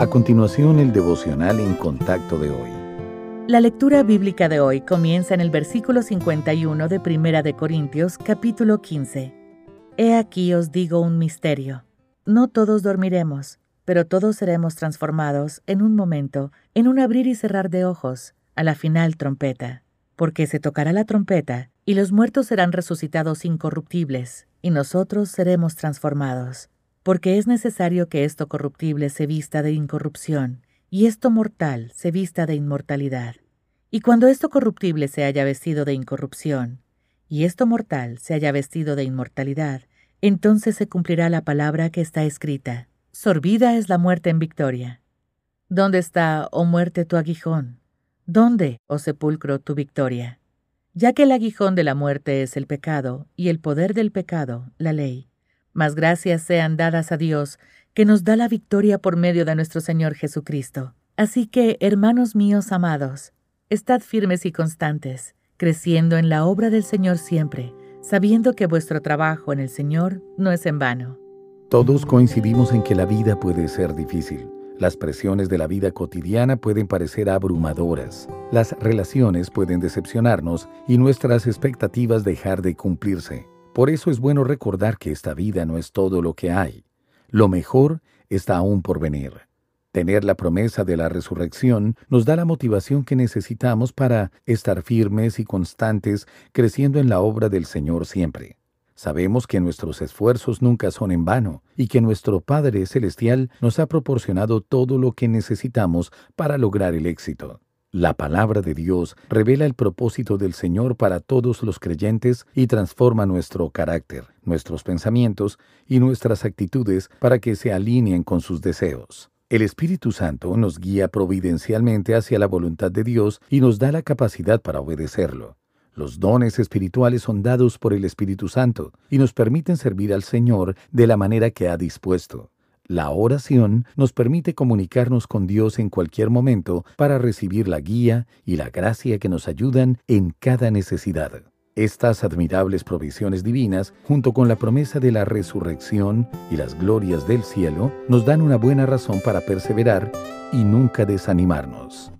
A continuación, el devocional en contacto de hoy. La lectura bíblica de hoy comienza en el versículo 51 de Primera de Corintios, capítulo 15. He aquí os digo un misterio. No todos dormiremos, pero todos seremos transformados en un momento, en un abrir y cerrar de ojos, a la final trompeta. Porque se tocará la trompeta, y los muertos serán resucitados incorruptibles, y nosotros seremos transformados porque es necesario que esto corruptible se vista de incorrupción, y esto mortal se vista de inmortalidad. Y cuando esto corruptible se haya vestido de incorrupción, y esto mortal se haya vestido de inmortalidad, entonces se cumplirá la palabra que está escrita. Sorbida es la muerte en victoria. ¿Dónde está, oh muerte, tu aguijón? ¿Dónde, oh sepulcro, tu victoria? Ya que el aguijón de la muerte es el pecado, y el poder del pecado, la ley. Mas gracias sean dadas a Dios, que nos da la victoria por medio de nuestro Señor Jesucristo. Así que, hermanos míos amados, estad firmes y constantes, creciendo en la obra del Señor siempre, sabiendo que vuestro trabajo en el Señor no es en vano. Todos coincidimos en que la vida puede ser difícil. Las presiones de la vida cotidiana pueden parecer abrumadoras. Las relaciones pueden decepcionarnos y nuestras expectativas dejar de cumplirse. Por eso es bueno recordar que esta vida no es todo lo que hay. Lo mejor está aún por venir. Tener la promesa de la resurrección nos da la motivación que necesitamos para estar firmes y constantes creciendo en la obra del Señor siempre. Sabemos que nuestros esfuerzos nunca son en vano y que nuestro Padre Celestial nos ha proporcionado todo lo que necesitamos para lograr el éxito. La palabra de Dios revela el propósito del Señor para todos los creyentes y transforma nuestro carácter, nuestros pensamientos y nuestras actitudes para que se alineen con sus deseos. El Espíritu Santo nos guía providencialmente hacia la voluntad de Dios y nos da la capacidad para obedecerlo. Los dones espirituales son dados por el Espíritu Santo y nos permiten servir al Señor de la manera que ha dispuesto. La oración nos permite comunicarnos con Dios en cualquier momento para recibir la guía y la gracia que nos ayudan en cada necesidad. Estas admirables provisiones divinas, junto con la promesa de la resurrección y las glorias del cielo, nos dan una buena razón para perseverar y nunca desanimarnos.